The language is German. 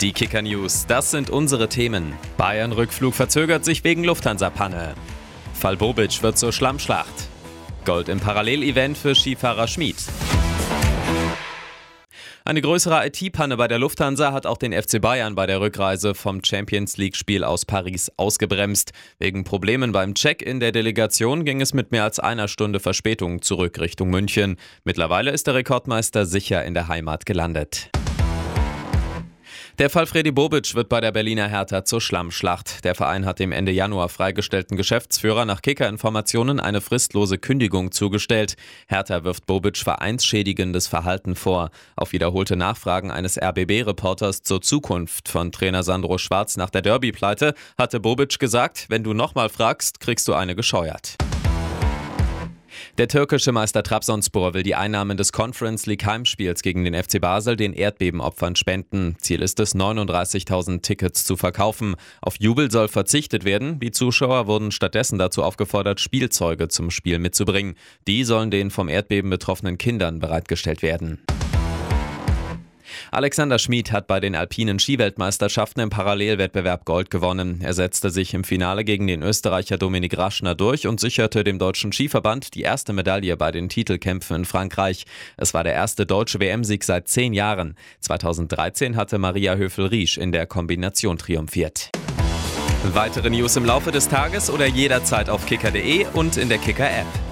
Die Kicker News, das sind unsere Themen. Bayern-Rückflug verzögert sich wegen Lufthansa-Panne. Fall Bobic wird zur Schlammschlacht. Gold im Parallelevent für Skifahrer Schmid. Eine größere IT-Panne bei der Lufthansa hat auch den FC Bayern bei der Rückreise vom Champions League-Spiel aus Paris ausgebremst. Wegen Problemen beim Check-in der Delegation ging es mit mehr als einer Stunde Verspätung zurück Richtung München. Mittlerweile ist der Rekordmeister sicher in der Heimat gelandet. Der Fall Freddy Bobic wird bei der Berliner Hertha zur Schlammschlacht. Der Verein hat dem Ende Januar freigestellten Geschäftsführer nach Kicker-Informationen eine fristlose Kündigung zugestellt. Hertha wirft Bobic vereinsschädigendes Verhalten vor. Auf wiederholte Nachfragen eines RBB-Reporters zur Zukunft von Trainer Sandro Schwarz nach der Derby-Pleite hatte Bobic gesagt, wenn du nochmal fragst, kriegst du eine gescheuert. Der türkische Meister Trabzonspor will die Einnahmen des Conference League Heimspiels gegen den FC Basel den Erdbebenopfern spenden. Ziel ist es, 39.000 Tickets zu verkaufen. Auf Jubel soll verzichtet werden. Die Zuschauer wurden stattdessen dazu aufgefordert, Spielzeuge zum Spiel mitzubringen. Die sollen den vom Erdbeben betroffenen Kindern bereitgestellt werden. Alexander Schmid hat bei den alpinen Skiweltmeisterschaften im Parallelwettbewerb Gold gewonnen. Er setzte sich im Finale gegen den Österreicher Dominik Raschner durch und sicherte dem deutschen Skiverband die erste Medaille bei den Titelkämpfen in Frankreich. Es war der erste deutsche WM-Sieg seit zehn Jahren. 2013 hatte Maria Höfel-Riesch in der Kombination triumphiert. Weitere News im Laufe des Tages oder jederzeit auf kicker.de und in der Kicker-App.